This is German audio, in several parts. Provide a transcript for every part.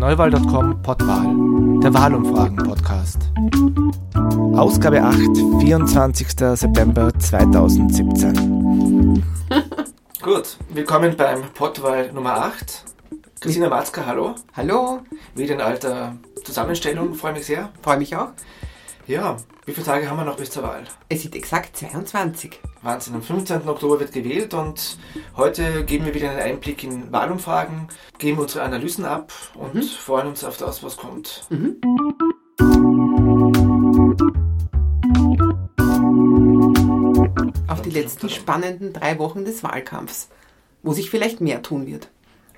Neuwahl.com Pottwahl, der Wahlumfragen-Podcast. Ausgabe 8, 24. September 2017. Gut, willkommen beim Pottwahl Nummer 8. Christina Matzka, hallo. Hallo. Wieder in alter Zusammenstellung, freue mich sehr. Freue mich auch. Ja, wie viele Tage haben wir noch bis zur Wahl? Es sind exakt 22. Wahnsinn, am 15. Oktober wird gewählt und heute geben wir wieder einen Einblick in Wahlumfragen, geben unsere Analysen ab und mhm. freuen uns auf das, was kommt. Mhm. Auf die letzten spannenden drei Wochen des Wahlkampfs, wo sich vielleicht mehr tun wird.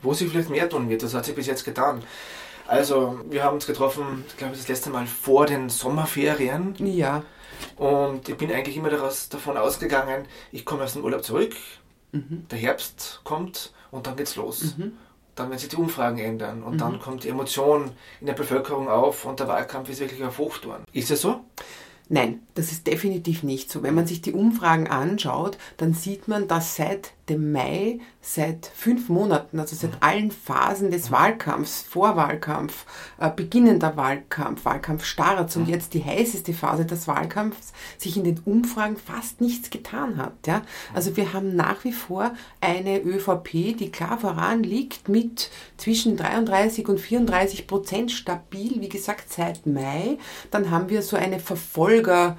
Wo sich vielleicht mehr tun wird, das hat sich bis jetzt getan. Also, wir haben uns getroffen, ich glaube, das letzte Mal vor den Sommerferien. Ja. Und ich bin eigentlich immer daraus, davon ausgegangen, ich komme aus dem Urlaub zurück, mhm. der Herbst kommt und dann geht's los. Mhm. Dann werden sich die Umfragen ändern und mhm. dann kommt die Emotion in der Bevölkerung auf und der Wahlkampf ist wirklich auf Hochtouren. Ist es so? Nein, das ist definitiv nicht so. Wenn man sich die Umfragen anschaut, dann sieht man, dass seit dem Mai, seit fünf Monaten, also seit allen Phasen des Wahlkampfs, Vorwahlkampf, äh, beginnender Wahlkampf, Wahlkampfstarts und jetzt die heißeste Phase des Wahlkampfs, sich in den Umfragen fast nichts getan hat. Ja? Also wir haben nach wie vor eine ÖVP, die klar voran liegt mit zwischen 33 und 34 Prozent stabil, wie gesagt, seit Mai. Dann haben wir so eine Verfolger-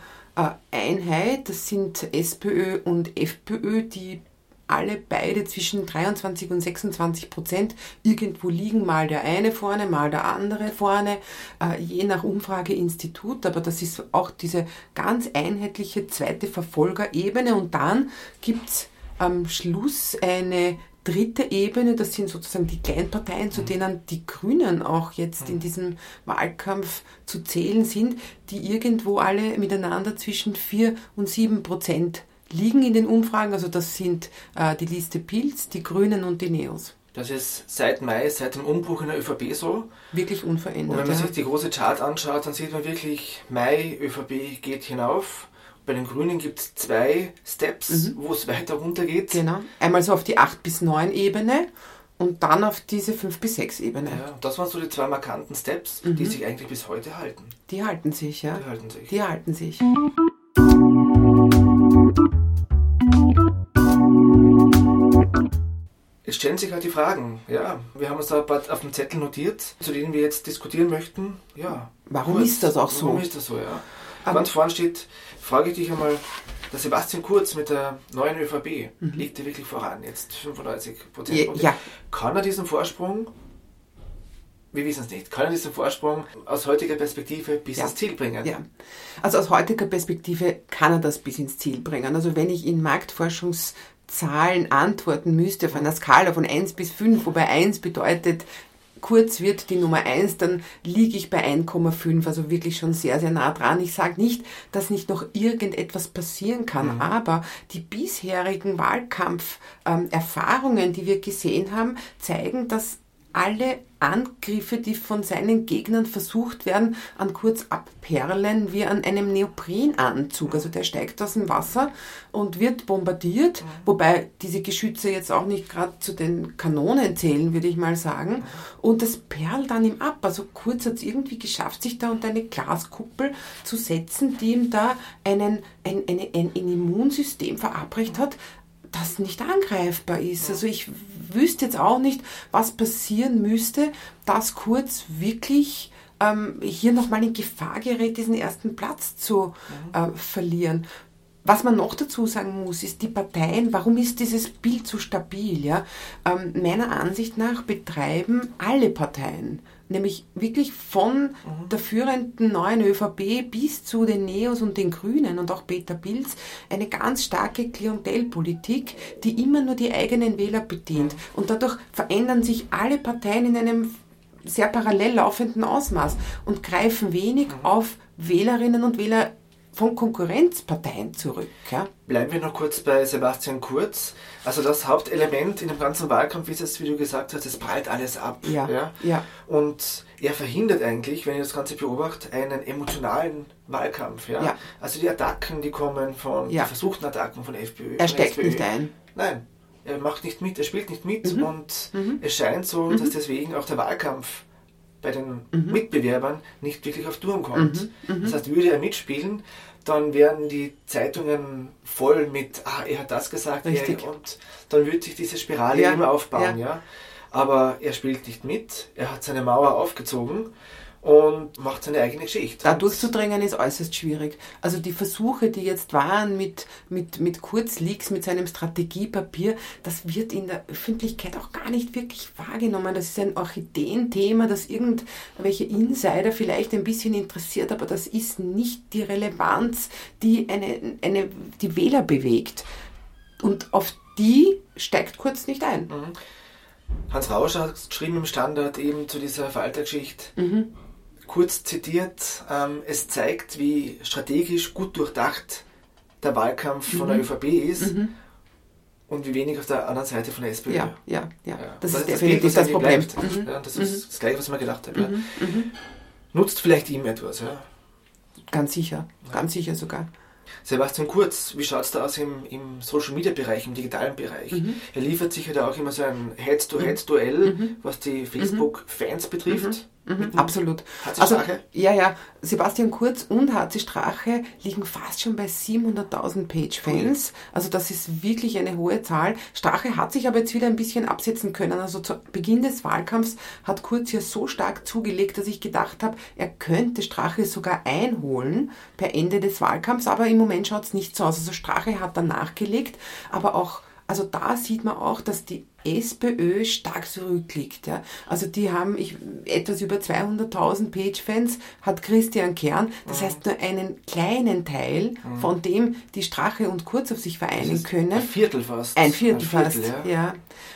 Einheit, das sind SPÖ und FPÖ, die alle beide zwischen 23 und 26 Prozent. Irgendwo liegen mal der eine vorne, mal der andere vorne, äh, je nach Umfrageinstitut. Aber das ist auch diese ganz einheitliche zweite Verfolgerebene. Und dann gibt's am Schluss eine dritte Ebene, das sind sozusagen die Kleinparteien, zu denen die Grünen auch jetzt in diesem Wahlkampf zu zählen sind, die irgendwo alle miteinander zwischen 4 und 7 Prozent liegen in den Umfragen. Also das sind äh, die Liste Pilz, die Grünen und die Neos. Das ist seit Mai, seit dem Umbruch in der ÖVP so. Wirklich unverändert. Und wenn man ja. sich die große Chart anschaut, dann sieht man wirklich, Mai, ÖVP geht hinauf. Bei den Grünen gibt es zwei Steps, mhm. wo es weiter runter geht. Genau. Einmal so auf die 8 bis 9 Ebene und dann auf diese 5 bis 6 Ebene. Ja, das waren so die zwei markanten Steps, mhm. die sich eigentlich bis heute halten. Die halten sich, ja. Die halten sich. Die halten sich. Es stellen sich halt die Fragen. Ja, wir haben uns da auf dem Zettel notiert, zu denen wir jetzt diskutieren möchten. Ja. Warum kurz, ist das auch so? Warum ist das so, ja? Aber Ganz vorne steht, frage ich dich einmal, der Sebastian Kurz mit der neuen ÖVP mhm. liegt er wirklich voran, jetzt 95 Prozent. Ja, Kann er diesen Vorsprung, wir wissen es nicht, kann er diesen Vorsprung aus heutiger Perspektive bis ja. ins Ziel bringen? Ja, also aus heutiger Perspektive kann er das bis ins Ziel bringen. Also wenn ich in Marktforschungs Zahlen antworten müsste auf einer Skala von 1 bis 5, wobei 1 bedeutet, kurz wird die Nummer 1, dann liege ich bei 1,5, also wirklich schon sehr, sehr nah dran. Ich sage nicht, dass nicht noch irgendetwas passieren kann, mhm. aber die bisherigen Wahlkampferfahrungen, ähm, die wir gesehen haben, zeigen, dass alle Angriffe, die von seinen Gegnern versucht werden, an kurz abperlen wie an einem Neoprenanzug. Also der steigt aus dem Wasser und wird bombardiert, wobei diese Geschütze jetzt auch nicht gerade zu den Kanonen zählen, würde ich mal sagen. Und das perlt dann ihm ab. Also Kurz hat es irgendwie geschafft, sich da unter eine Glaskuppel zu setzen, die ihm da einen, ein, eine, ein, ein Immunsystem verabreicht hat, das nicht angreifbar ist. Also ich wüsste jetzt auch nicht, was passieren müsste, dass Kurz wirklich ähm, hier nochmal in Gefahr gerät, diesen ersten Platz zu äh, verlieren. Was man noch dazu sagen muss, ist die Parteien, warum ist dieses Bild so stabil? Ja? Ähm, meiner Ansicht nach betreiben alle Parteien nämlich wirklich von mhm. der führenden neuen ÖVP bis zu den Neos und den Grünen und auch Peter Pilz eine ganz starke Klientelpolitik, die immer nur die eigenen Wähler bedient. Mhm. Und dadurch verändern sich alle Parteien in einem sehr parallel laufenden Ausmaß und greifen wenig mhm. auf Wählerinnen und Wähler von Konkurrenzparteien zurück. Ja? Bleiben wir noch kurz bei Sebastian Kurz. Also das Hauptelement in dem ganzen Wahlkampf ist es, wie du gesagt hast, es prallt alles ab. Ja, ja? ja. Und er verhindert eigentlich, wenn ich das Ganze beobachte, einen emotionalen Wahlkampf. Ja? ja. Also die Attacken, die kommen von, ja. die versuchten Attacken von FPÖ. Er steckt nicht ein. Nein, er macht nicht mit, er spielt nicht mit mhm. und mhm. es scheint so, dass mhm. deswegen auch der Wahlkampf bei den mhm. Mitbewerbern nicht wirklich auf Touren kommt. Mhm. mhm. Das heißt, würde er mitspielen, dann werden die Zeitungen voll mit, ah, er hat das gesagt, er, und dann würde sich diese Spirale ja. immer aufbauen, ja. ja. Aber er spielt nicht mit, er hat seine Mauer aufgezogen und macht seine eigene Geschichte. Da durchzudrängen ist äußerst schwierig. Also die Versuche, die jetzt waren mit, mit, mit Kurzleaks, mit seinem Strategiepapier, das wird in der Öffentlichkeit auch gar nicht wirklich wahrgenommen. Das ist ein Orchideenthema, das irgendwelche Insider vielleicht ein bisschen interessiert, aber das ist nicht die Relevanz, die eine, eine, die Wähler bewegt. Und auf die steigt Kurz nicht ein. Mhm. Hans Rauscher hat geschrieben im Standard eben zu dieser Faltergeschichte. Mhm kurz zitiert, ähm, es zeigt, wie strategisch gut durchdacht der Wahlkampf mhm. von der mhm. ÖVP ist mhm. und wie wenig auf der anderen Seite von der SPÖ. Ja, ja, ja. Das, das ist definitiv das, Problem. Mhm. Ja, das ist mhm. das Gleiche, was mir gedacht habe. Ja. Mhm. Nutzt vielleicht ihm etwas. Ja. Ganz sicher, ganz sicher sogar. Sebastian Kurz, wie schaut es da aus im, im Social Media Bereich, im digitalen Bereich? Mhm. Er liefert sicher da auch immer so ein Head-to-Head-Duell, mhm. was die Facebook-Fans betrifft. Mhm, absolut. Also, ja, ja. Sebastian Kurz und HC Strache liegen fast schon bei 700.000 Page-Fans. Also das ist wirklich eine hohe Zahl. Strache hat sich aber jetzt wieder ein bisschen absetzen können. Also zu Beginn des Wahlkampfs hat Kurz ja so stark zugelegt, dass ich gedacht habe, er könnte Strache sogar einholen per Ende des Wahlkampfs. Aber im Moment schaut es nicht so aus. Also Strache hat dann nachgelegt, aber auch also da sieht man auch, dass die SPÖ stark zurückliegt. Ja. Also die haben ich, etwas über 200.000 Page-Fans, hat Christian Kern. Das mhm. heißt nur einen kleinen Teil mhm. von dem, die Strache und Kurz auf sich vereinen können. Ein Viertel fast. Ein Viertel, ein Viertel fast, ja. ja.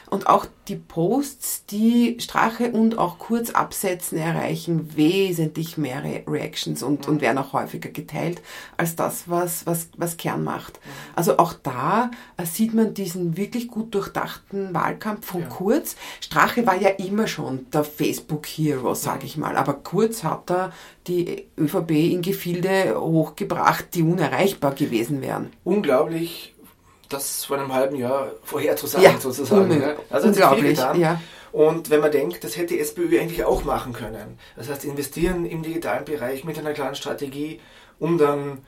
Und auch die Posts, die Strache und auch Kurz absetzen, erreichen wesentlich mehr Re Reactions und, mhm. und werden auch häufiger geteilt als das, was, was, was Kern macht. Mhm. Also auch da äh, sieht man diesen wirklich gut durchdachten Wahlkampf von ja. Kurz. Strache war ja immer schon der Facebook-Hero, sage ich mal. Aber Kurz hat da die ÖVP in Gefilde hochgebracht, die unerreichbar gewesen wären. Unglaublich das vor einem halben Jahr vorherzusagen ja, sozusagen. Ja. Also getan. Ja. Und wenn man denkt, das hätte die SPÖ eigentlich auch machen können. Das heißt, investieren im digitalen Bereich mit einer klaren Strategie, um dann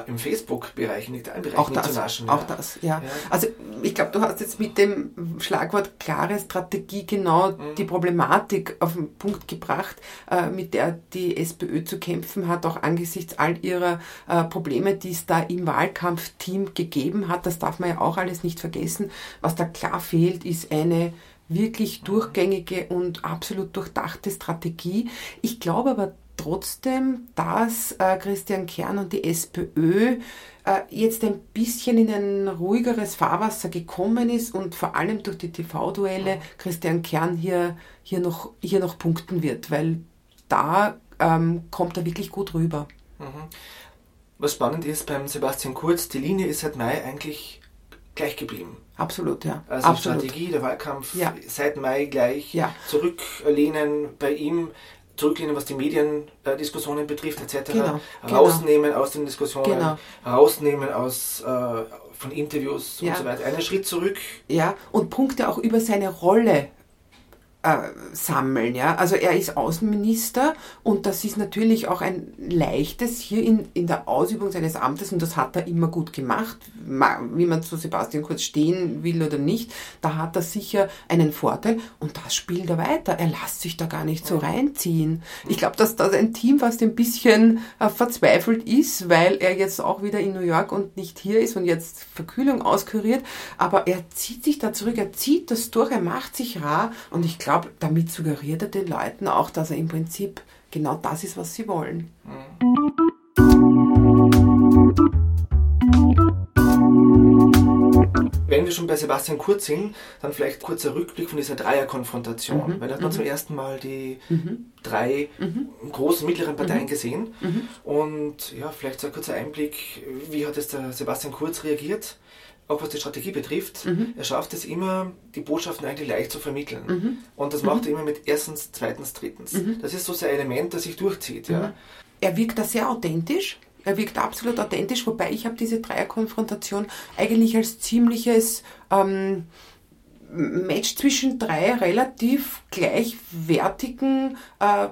im Facebook-Bereich, nicht im Bereich auch das, naschen, Auch ja. das, ja. ja. Also ich glaube, du hast jetzt mit dem Schlagwort klare Strategie genau mhm. die Problematik auf den Punkt gebracht, äh, mit der die SPÖ zu kämpfen hat, auch angesichts all ihrer äh, Probleme, die es da im Wahlkampfteam gegeben hat. Das darf man ja auch alles nicht vergessen. Was da klar fehlt, ist eine wirklich durchgängige und absolut durchdachte Strategie. Ich glaube aber trotzdem, dass äh, Christian Kern und die SPÖ äh, jetzt ein bisschen in ein ruhigeres Fahrwasser gekommen ist und vor allem durch die TV-Duelle Christian Kern hier, hier, noch, hier noch punkten wird, weil da ähm, kommt er wirklich gut rüber. Mhm. Was spannend ist beim Sebastian Kurz, die Linie ist seit Mai eigentlich gleich geblieben. Absolut, ja. Also Absolut. Strategie, der Wahlkampf ja. seit Mai gleich. Ja. Zurücklehnen bei ihm zurücklehnen, was die Mediendiskussionen betrifft, etc. Genau, genau, rausnehmen aus den Diskussionen, genau. rausnehmen aus äh, von Interviews ja. und so weiter. Einen Schritt zurück. Ja, und Punkte auch über seine Rolle äh, sammeln. Ja? Also er ist Außenminister und das ist natürlich auch ein leichtes hier in, in der Ausübung seines Amtes und das hat er immer gut gemacht, wie man zu Sebastian Kurz stehen will oder nicht. Da hat er sicher einen Vorteil und das spielt er weiter. Er lässt sich da gar nicht so reinziehen. Ich glaube, dass das ein Team fast ein bisschen äh, verzweifelt ist, weil er jetzt auch wieder in New York und nicht hier ist und jetzt Verkühlung auskuriert, aber er zieht sich da zurück, er zieht das durch, er macht sich rar und ich glaube, glaube, damit suggeriert er den Leuten auch, dass er im Prinzip genau das ist, was sie wollen. Wenn wir schon bei Sebastian Kurz sind, dann vielleicht kurzer Rückblick von dieser Dreierkonfrontation. Mhm. Weil da hat man mhm. zum ersten Mal die mhm. drei mhm. großen mittleren Parteien mhm. gesehen. Mhm. Und ja, vielleicht so ein kurzer Einblick, wie hat es der Sebastian Kurz reagiert? Auch was die Strategie betrifft, mhm. er schafft es immer, die Botschaften eigentlich leicht zu vermitteln. Mhm. Und das macht mhm. er immer mit erstens, zweitens, drittens. Mhm. Das ist so sein Element, das sich durchzieht. Ja. Mhm. Er wirkt da sehr authentisch. Er wirkt absolut authentisch, wobei ich habe diese Dreierkonfrontation eigentlich als ziemliches ähm, Match zwischen drei relativ gleichwertigen äh,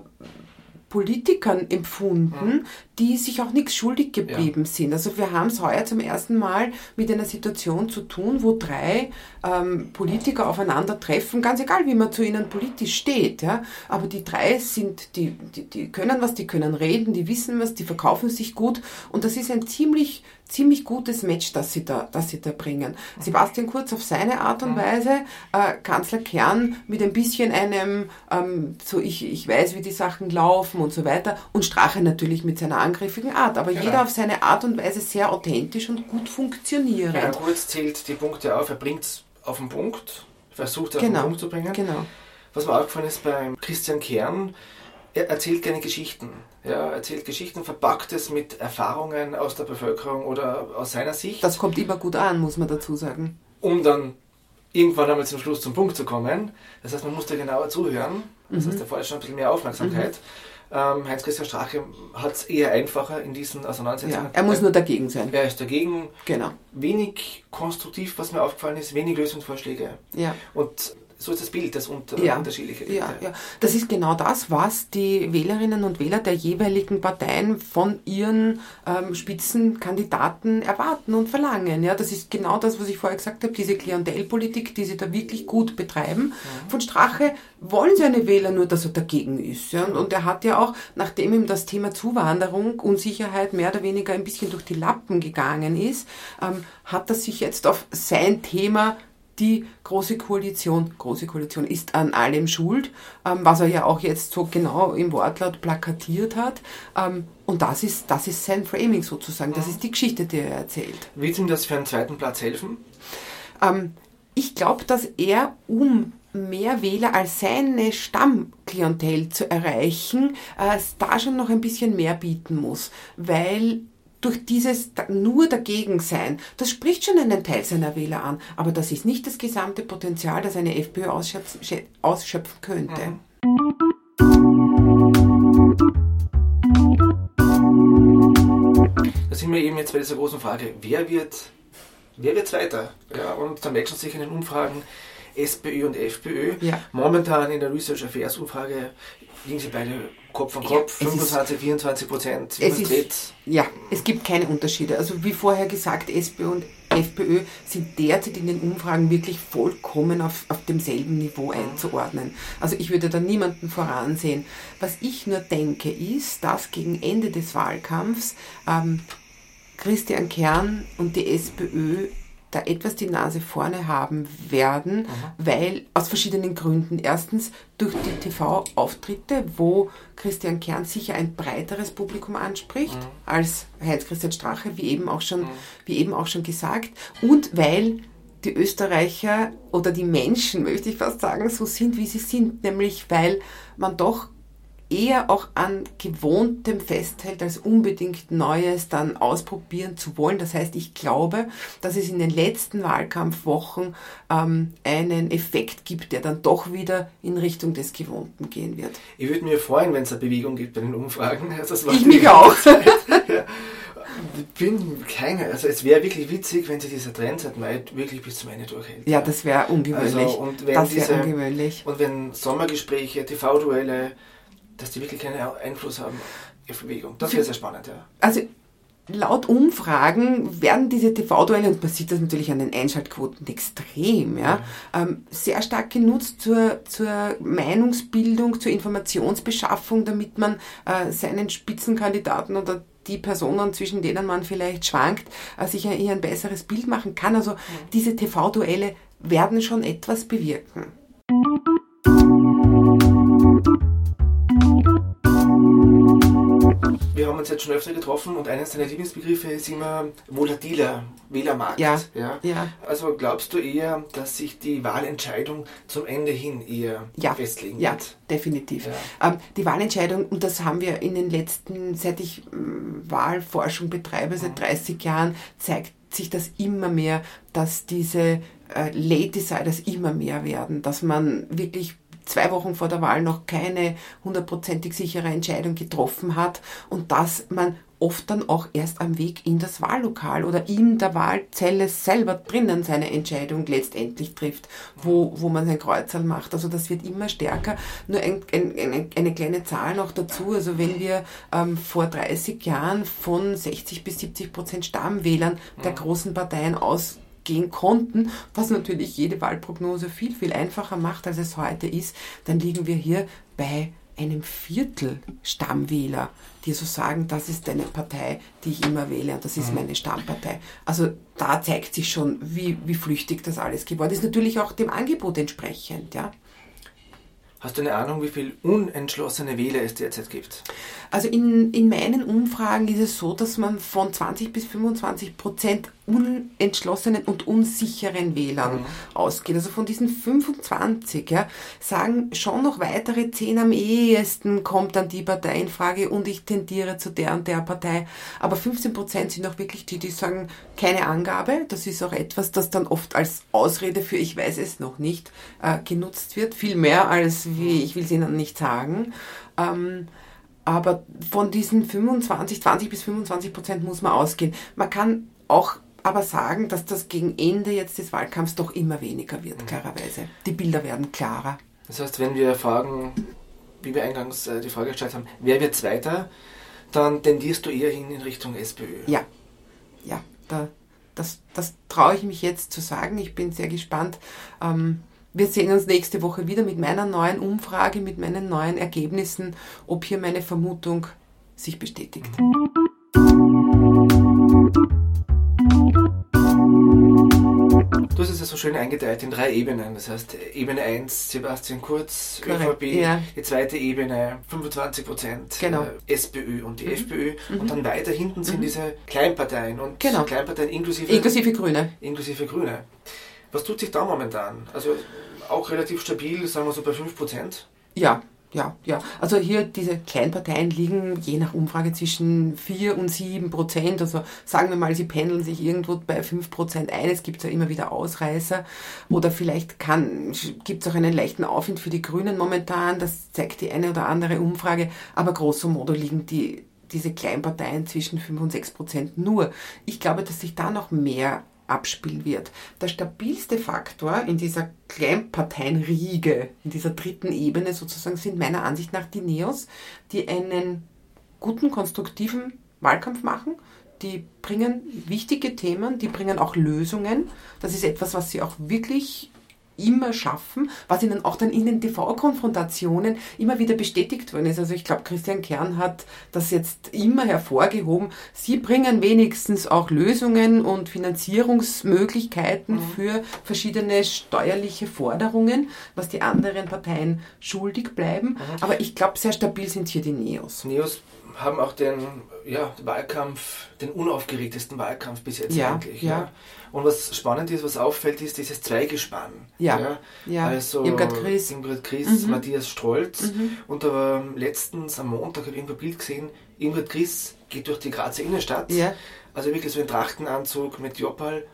Politikern empfunden, mhm. die sich auch nichts schuldig geblieben ja. sind. Also wir haben es heuer zum ersten Mal mit einer Situation zu tun, wo drei ähm, Politiker aufeinandertreffen, ganz egal, wie man zu ihnen politisch steht. Ja? Aber die drei sind, die, die, die können was, die können reden, die wissen was, die verkaufen sich gut und das ist ein ziemlich ziemlich gutes Match, das sie da, das sie da bringen. Sebastian Kurz auf seine Art und Weise, äh, Kanzler Kern mit ein bisschen einem, ähm, so ich, ich weiß, wie die Sachen laufen und so weiter und Strache natürlich mit seiner angriffigen Art, aber genau. jeder auf seine Art und Weise sehr authentisch und gut funktionierend. Ja, Kurz zählt die Punkte auf, er bringt es auf den Punkt, versucht es auf genau. den Punkt zu bringen. Genau. Was mir aufgefallen ist beim Christian Kern, er erzählt gerne Geschichten. Ja, erzählt Geschichten, verpackt es mit Erfahrungen aus der Bevölkerung oder aus seiner Sicht. Das kommt immer gut an, muss man dazu sagen. Um dann irgendwann einmal zum Schluss zum Punkt zu kommen. Das heißt, man muss da genauer zuhören. Das mhm. heißt, da fordert schon ein bisschen mehr Aufmerksamkeit. Mhm. Ähm, Heinz-Christian Strache hat es eher einfacher in diesen Auseinandersetzungen. Ja, er muss nur dagegen sein. Er ist dagegen. Genau. Wenig konstruktiv, was mir aufgefallen ist, wenig Lösungsvorschläge. Ja. Und so ist das Bild, das unter, ja, unterschiedliche Bilder. Ja, ja. Das ist genau das, was die Wählerinnen und Wähler der jeweiligen Parteien von ihren ähm, Spitzenkandidaten erwarten und verlangen. Ja, das ist genau das, was ich vorher gesagt habe, diese Klientelpolitik, die sie da wirklich gut betreiben. Mhm. Von Strache wollen seine Wähler nur, dass er dagegen ist. Ja? Und, und er hat ja auch, nachdem ihm das Thema Zuwanderung, Unsicherheit mehr oder weniger ein bisschen durch die Lappen gegangen ist, ähm, hat er sich jetzt auf sein Thema die Große Koalition, Große Koalition ist an allem schuld, ähm, was er ja auch jetzt so genau im Wortlaut plakatiert hat. Ähm, und das ist, das ist sein Framing sozusagen, das ist die Geschichte, die er erzählt. Wird ihm das für einen zweiten Platz helfen? Ähm, ich glaube, dass er, um mehr Wähler als seine Stammklientel zu erreichen, äh, da schon noch ein bisschen mehr bieten muss, weil durch dieses nur dagegen sein, das spricht schon einen Teil seiner Wähler an, aber das ist nicht das gesamte Potenzial, das eine FPÖ ausschöpfen, ausschöpfen könnte. Mhm. Da sind wir eben jetzt bei dieser großen Frage, wer wird, wer wird Zweiter? Ja, und da merkt man sich in den Umfragen, SPÖ und FPÖ. Ja. Momentan in der Research Affairs Umfrage liegen sie beide Kopf an Kopf, ja, 25, ist, 24 Prozent. Es ist, ja, es gibt keine Unterschiede. Also wie vorher gesagt, SPÖ und FPÖ sind derzeit in den Umfragen wirklich vollkommen auf, auf demselben Niveau einzuordnen. Also ich würde da niemanden voransehen. Was ich nur denke, ist, dass gegen Ende des Wahlkampfs ähm, Christian Kern und die SPÖ da etwas die Nase vorne haben werden, Aha. weil aus verschiedenen Gründen. Erstens durch die TV-Auftritte, wo Christian Kern sicher ein breiteres Publikum anspricht mhm. als Heinz-Christian Strache, wie eben, auch schon, mhm. wie eben auch schon gesagt. Und weil die Österreicher oder die Menschen, möchte ich fast sagen, so sind, wie sie sind, nämlich weil man doch eher auch an Gewohntem festhält, als unbedingt Neues dann ausprobieren zu wollen. Das heißt, ich glaube, dass es in den letzten Wahlkampfwochen ähm, einen Effekt gibt, der dann doch wieder in Richtung des Gewohnten gehen wird. Ich würde mir freuen, wenn es eine Bewegung gibt bei den Umfragen. Also ich mich auch. ja. Ich bin keine, also es wäre wirklich witzig, wenn sich dieser Trend seit Mai wirklich bis zum Ende durchhält. Ja, das wäre ungewöhnlich. Also, und wenn das wäre ungewöhnlich. Und wenn Sommergespräche, TV-Duelle, dass die wirklich keinen Einfluss haben auf Bewegung. Das wäre sehr spannend, ja. Also laut Umfragen werden diese TV-Duelle, und man sieht das natürlich an den Einschaltquoten extrem, ja, ähm, sehr stark genutzt zur, zur Meinungsbildung, zur Informationsbeschaffung, damit man äh, seinen Spitzenkandidaten oder die Personen, zwischen denen man vielleicht schwankt, äh, sich hier ein besseres Bild machen kann. Also diese TV-Duelle werden schon etwas bewirken. Wir haben uns jetzt schon öfter getroffen und eines deiner Lieblingsbegriffe ist immer volatiler Wählermarkt. Ja, ja. ja. Also glaubst du eher, dass sich die Wahlentscheidung zum Ende hin eher ja, festlegen wird? Ja, definitiv. Ja. Ähm, die Wahlentscheidung, und das haben wir in den letzten, seit ich ähm, Wahlforschung betreibe, seit 30 mhm. Jahren, zeigt sich das immer mehr, dass diese äh, Late Deciders immer mehr werden, dass man wirklich zwei Wochen vor der Wahl noch keine hundertprozentig sichere Entscheidung getroffen hat und dass man oft dann auch erst am Weg in das Wahllokal oder in der Wahlzelle selber drinnen seine Entscheidung letztendlich trifft, wo, wo man sein Kreuzerl macht. Also das wird immer stärker. Nur ein, ein, eine, eine kleine Zahl noch dazu. Also wenn wir ähm, vor 30 Jahren von 60 bis 70 Prozent Stammwählern der mhm. großen Parteien aus gehen konnten, was natürlich jede Wahlprognose viel, viel einfacher macht, als es heute ist, dann liegen wir hier bei einem Viertel Stammwähler, die so sagen, das ist eine Partei, die ich immer wähle und das ist mhm. meine Stammpartei. Also da zeigt sich schon, wie, wie flüchtig das alles geworden ist. Natürlich auch dem Angebot entsprechend, ja. Hast du eine Ahnung, wie viele unentschlossene Wähler es derzeit gibt? Also in, in meinen Umfragen ist es so, dass man von 20 bis 25 Prozent unentschlossenen und unsicheren Wählern mhm. ausgeht. Also von diesen 25 ja, sagen schon noch weitere 10 am ehesten kommt dann die Partei in Frage und ich tendiere zu der und der Partei. Aber 15 Prozent sind auch wirklich die, die sagen, keine Angabe. Das ist auch etwas, das dann oft als Ausrede für ich weiß es noch nicht äh, genutzt wird. Viel mehr als wie ich will es Ihnen nicht sagen. Ähm, aber von diesen 25, 20 bis 25 Prozent muss man ausgehen. Man kann auch aber sagen, dass das gegen Ende jetzt des Wahlkampfs doch immer weniger wird, mhm. klarerweise. Die Bilder werden klarer. Das heißt, wenn wir fragen, wie wir eingangs äh, die Frage gestellt haben, wer wird Zweiter, dann tendierst du eher hin in Richtung SPÖ. Ja, ja, da, das, das traue ich mich jetzt zu sagen. Ich bin sehr gespannt. Ähm, wir sehen uns nächste Woche wieder mit meiner neuen Umfrage, mit meinen neuen Ergebnissen, ob hier meine Vermutung sich bestätigt. Du hast es ja so schön eingeteilt in drei Ebenen. Das heißt, Ebene 1, Sebastian Kurz, Correct. ÖVP, ja. die zweite Ebene 25 Prozent genau. äh, SPÖ und die mhm. FPÖ. Mhm. Und dann weiter hinten sind mhm. diese Kleinparteien und genau. Kleinparteien inklusive, inklusive Grüne. Inklusive Grüne. Was tut sich da momentan? Also auch relativ stabil, sagen wir so bei 5%? Ja, ja, ja. Also hier diese Kleinparteien liegen je nach Umfrage zwischen 4 und 7 Prozent. Also sagen wir mal, sie pendeln sich irgendwo bei 5 Prozent ein. Es gibt ja immer wieder Ausreißer. Oder vielleicht gibt es auch einen leichten Aufwind für die Grünen momentan. Das zeigt die eine oder andere Umfrage. Aber grosso modo liegen die, diese Kleinparteien zwischen 5 und 6 Prozent nur. Ich glaube, dass sich da noch mehr abspielen wird. Der stabilste Faktor in dieser Kleinparteienriege, in dieser dritten Ebene sozusagen, sind meiner Ansicht nach die Neos, die einen guten, konstruktiven Wahlkampf machen. Die bringen wichtige Themen, die bringen auch Lösungen. Das ist etwas, was sie auch wirklich immer schaffen, was ihnen auch dann in den TV-Konfrontationen immer wieder bestätigt worden ist. Also ich glaube, Christian Kern hat das jetzt immer hervorgehoben. Sie bringen wenigstens auch Lösungen und Finanzierungsmöglichkeiten mhm. für verschiedene steuerliche Forderungen, was die anderen Parteien schuldig bleiben. Mhm. Aber ich glaube, sehr stabil sind hier die Neos. Neos haben auch den ja, Wahlkampf, den unaufgeregtesten Wahlkampf bis jetzt ja, eigentlich. Ja. ja. Und was spannend ist, was auffällt, ist dieses Zweigespann. Ja. ja. Also Irmgard Chris, Irmgard Chris mhm. Matthias Strolz. Mhm. Und aber letztens am Montag habe ich irgendwo ein Bild gesehen, Irmgard Chris geht durch die Grazer Innenstadt. Ja. Also wirklich so ein Trachtenanzug mit Joppal.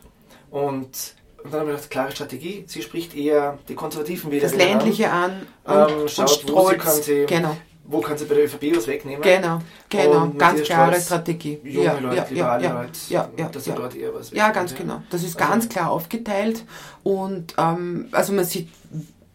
Und und dann haben wir gedacht, klare Strategie. Sie spricht eher die konservativen Wähler Das Ländliche an. an ähm, schaut, und wo sie kann sie genau wo kann sie bei der ÖVP was wegnehmen? Genau, genau, und ganz klare Strategie. Junge ja, Leute, ja, liberale ja, Leute, ja, ja, dass sie dort eher was Ja, ganz genau. Das ist also, ganz klar aufgeteilt und ähm, also man sieht,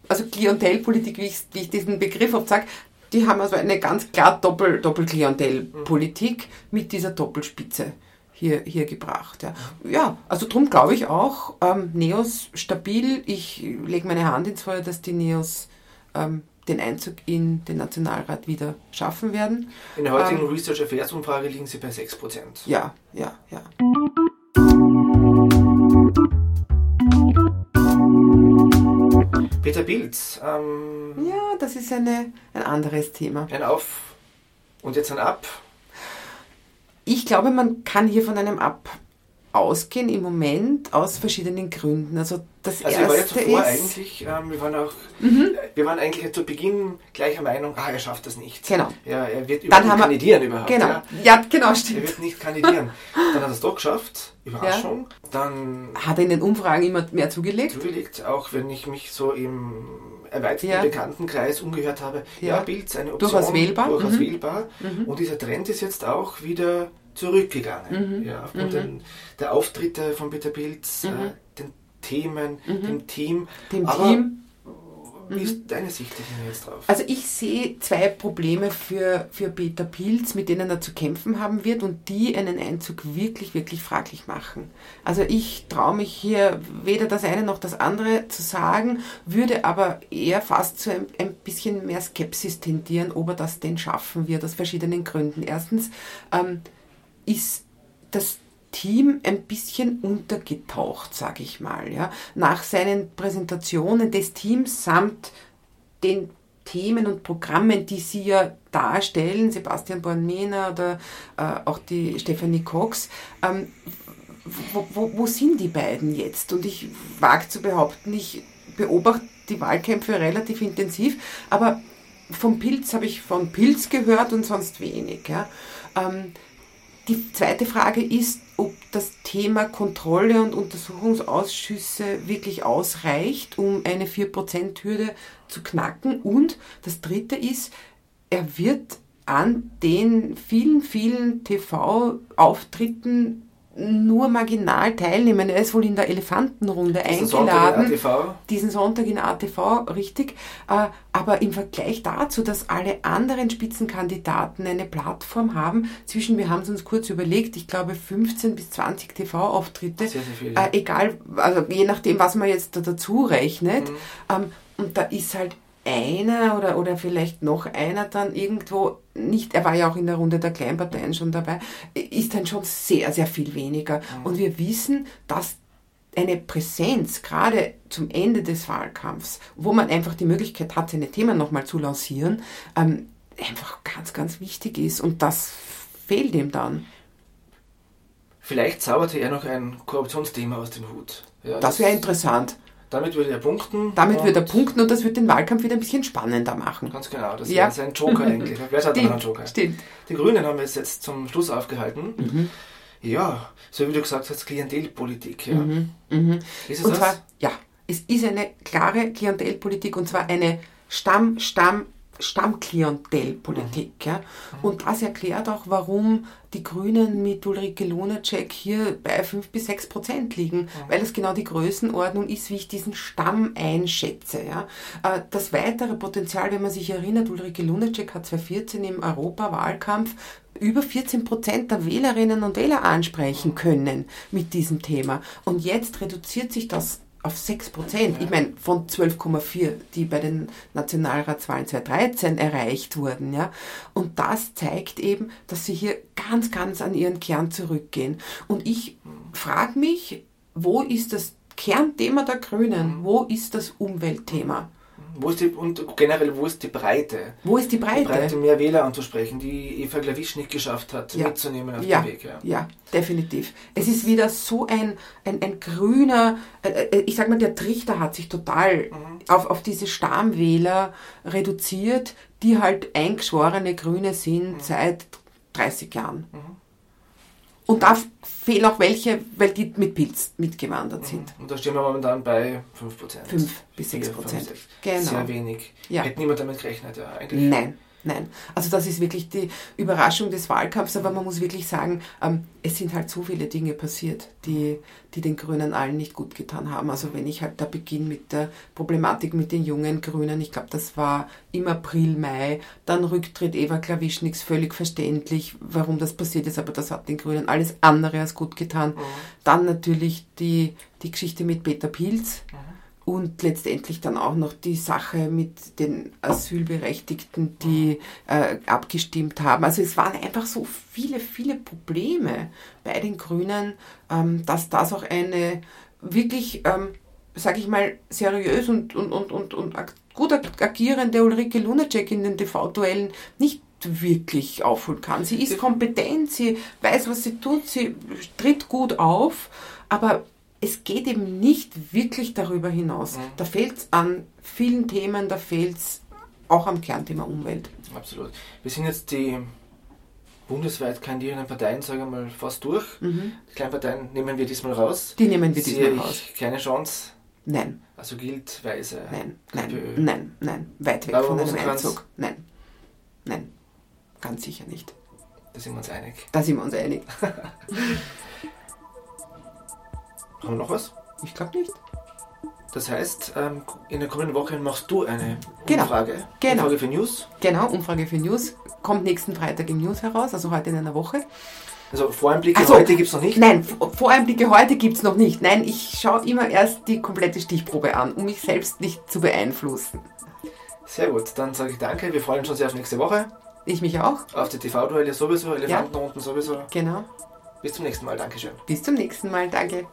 also Klientelpolitik, wie ich, wie ich diesen Begriff oft sage, die haben also eine ganz klar Doppel, Doppelklientelpolitik mit dieser Doppelspitze hier, hier gebracht. Ja, ja also darum glaube ich auch, ähm, Neos stabil. Ich lege meine Hand ins Feuer, dass die Neos ähm, den Einzug in den Nationalrat wieder schaffen werden. In der heutigen ähm, Research Affairs Umfrage liegen sie bei 6%. Ja, ja, ja. Peter Pilz. Ähm, ja, das ist eine, ein anderes Thema. Ein Auf und jetzt ein Ab. Ich glaube, man kann hier von einem Ab ausgehen im Moment aus verschiedenen Gründen. Also das also erste war ja zuvor ist, eigentlich, ähm, wir waren auch, mhm. wir waren eigentlich zu Beginn gleicher Meinung, ah, er schafft das nicht. Genau. Ja, er wird überhaupt nicht kandidieren überhaupt. Genau. Ja. ja, genau, stimmt. Er wird nicht kandidieren. Dann hat er es doch geschafft, Überraschung. Ja. Dann hat er in den Umfragen immer mehr zugelegt. Zugelegt, auch wenn ich mich so im erweiterten ja. Bekanntenkreis umgehört habe. Ja, ja Bild eine Option. Durchaus wählbar. Durchaus mhm. wählbar. Mhm. Und dieser Trend ist jetzt auch wieder zurückgegangen. Mhm. Ja, aufgrund mhm. den, der Auftritte von Peter Pilz, äh, mhm. den Themen, mhm. dem Team. Dem Aber Team. Wie ist deine Sicht jetzt drauf? Also ich sehe zwei Probleme für, für Peter Pilz, mit denen er zu kämpfen haben wird und die einen Einzug wirklich, wirklich fraglich machen. Also ich traue mich hier weder das eine noch das andere zu sagen, würde aber eher fast zu ein, ein bisschen mehr Skepsis tendieren, ob er das denn schaffen wird, aus verschiedenen Gründen. Erstens, ähm, ist das Team ein bisschen untergetaucht, sage ich mal. Ja. Nach seinen Präsentationen des Teams samt den Themen und Programmen, die sie ja darstellen, Sebastian Bornmena oder äh, auch die Stephanie Cox, ähm, wo, wo, wo, sind die beiden jetzt? Und ich wage zu behaupten, ich beobachte die Wahlkämpfe relativ intensiv, aber vom Pilz habe ich von Pilz gehört und sonst wenig. Ja. Ähm, die zweite Frage ist, ob das Thema Kontrolle und Untersuchungsausschüsse wirklich ausreicht, um eine 4%-Hürde zu knacken. Und das dritte ist, er wird an den vielen, vielen TV-Auftritten nur marginal teilnehmen. Er ist wohl in der Elefantenrunde diesen eingeladen. Sonntag diesen Sonntag in ATV, richtig. Äh, aber im Vergleich dazu, dass alle anderen Spitzenkandidaten eine Plattform haben, zwischen, wir haben es uns kurz überlegt, ich glaube 15 bis 20 TV-Auftritte, äh, egal, also je nachdem, was man jetzt da dazu rechnet. Mhm. Ähm, und da ist halt einer oder, oder vielleicht noch einer dann irgendwo nicht, er war ja auch in der Runde der Kleinparteien schon dabei, ist dann schon sehr, sehr viel weniger. Und wir wissen, dass eine Präsenz, gerade zum Ende des Wahlkampfs, wo man einfach die Möglichkeit hat, seine Themen nochmal zu lancieren, ähm, einfach ganz, ganz wichtig ist. Und das fehlt ihm dann. Vielleicht zauberte er noch ein Korruptionsthema aus dem Hut. Ja, das wäre interessant. Damit würde er punkten. Damit würde er punkten und das wird den Wahlkampf wieder ein bisschen spannender machen. Ganz genau, das ja. wäre sein Joker eigentlich. Wer hat einen Joker? Stimmt. Die Grünen haben es jetzt zum Schluss aufgehalten. Mhm. Ja, so wie du gesagt hast, Klientelpolitik. Ja. Mhm. Mhm. Ist es und das? zwar, ja, es ist eine klare Klientelpolitik und zwar eine Stamm, Stamm, Stammklientelpolitik. Mhm. Ja. Und das erklärt auch, warum die Grünen mit Ulrike Lunacek hier bei 5 bis 6 Prozent liegen, weil es genau die Größenordnung ist, wie ich diesen Stamm einschätze. Ja. Äh, das weitere Potenzial, wenn man sich erinnert, Ulrike Lunacek hat 2014 im Europawahlkampf über 14 Prozent der Wählerinnen und Wähler ansprechen können mit diesem Thema. Und jetzt reduziert sich das auf 6 Prozent. Ich meine, von 12,4, die bei den Nationalratswahlen 2013 erreicht wurden. Ja? Und das zeigt eben, dass sie hier ganz, ganz an ihren Kern zurückgehen. Und ich frage mich, wo ist das Kernthema der Grünen? Wo ist das Umweltthema? Wo ist die, und generell, wo ist die Breite? Wo ist die Breite? Die Breite, mehr Wähler anzusprechen, die Eva Glawisch nicht geschafft hat, ja. mitzunehmen auf ja. den Weg. Ja. ja, definitiv. Es ist wieder so ein, ein, ein grüner, äh, äh, ich sag mal, der Trichter hat sich total mhm. auf, auf diese Stammwähler reduziert, die halt eingeschworene Grüne sind mhm. seit 30 Jahren. Mhm. Und da fehlen auch welche, weil die mit Pilz mitgewandert mhm. sind. Und da stehen wir momentan bei 5%. 5 bis 6 Prozent. Genau. Sehr wenig. Ja. Hätte niemand damit gerechnet, ja, eigentlich. Nein. Nein, also das ist wirklich die Überraschung des Wahlkampfs, aber man muss wirklich sagen, ähm, es sind halt so viele Dinge passiert, die, die den Grünen allen nicht gut getan haben. Also wenn ich halt da beginne mit der Problematik mit den jungen Grünen, ich glaube, das war im April, Mai, dann Rücktritt Eva Klawischniks, völlig verständlich, warum das passiert ist, aber das hat den Grünen alles andere als gut getan. Mhm. Dann natürlich die, die Geschichte mit Peter Pilz. Mhm und letztendlich dann auch noch die Sache mit den Asylberechtigten, die äh, abgestimmt haben. Also es waren einfach so viele, viele Probleme bei den Grünen, ähm, dass das auch eine wirklich, ähm, sage ich mal, seriös und, und, und, und, und gut agierende Ulrike Lunacek in den TV-Duellen nicht wirklich aufholen kann. Sie ist kompetent, sie weiß, was sie tut, sie tritt gut auf, aber es geht eben nicht wirklich darüber hinaus. Mhm. Da fehlt es an vielen Themen, da fehlt es auch am Kernthema Umwelt. Absolut. Wir sind jetzt die bundesweit kandidierenden Parteien, sage ich mal, fast durch. Mhm. Die kleinen Parteien nehmen wir diesmal raus. Die nehmen wir diesmal raus. Keine Chance. Nein. Also gilt Weise. Nein, nein, nein, nein. Weit weg Aber von einem Einzug. Nein. Nein. Ganz sicher nicht. Da sind wir uns einig. Da sind wir uns einig. Haben wir noch was? Ich glaube nicht. Das heißt, ähm, in der kommenden Woche machst du eine genau. Umfrage. Genau. Umfrage für News. Genau, Umfrage für News. Kommt nächsten Freitag im News heraus, also heute in einer Woche. Also Voreinblicke also, heute gibt es noch nicht? Nein, Voreinblicke heute gibt es noch nicht. Nein, ich schaue immer erst die komplette Stichprobe an, um mich selbst nicht zu beeinflussen. Sehr gut, dann sage ich danke. Wir freuen uns schon sehr auf nächste Woche. Ich mich auch. Auf die TV-Duelle sowieso, Elefanten ja. unten sowieso. Genau. Bis zum nächsten Mal, Dankeschön. Bis zum nächsten Mal, danke.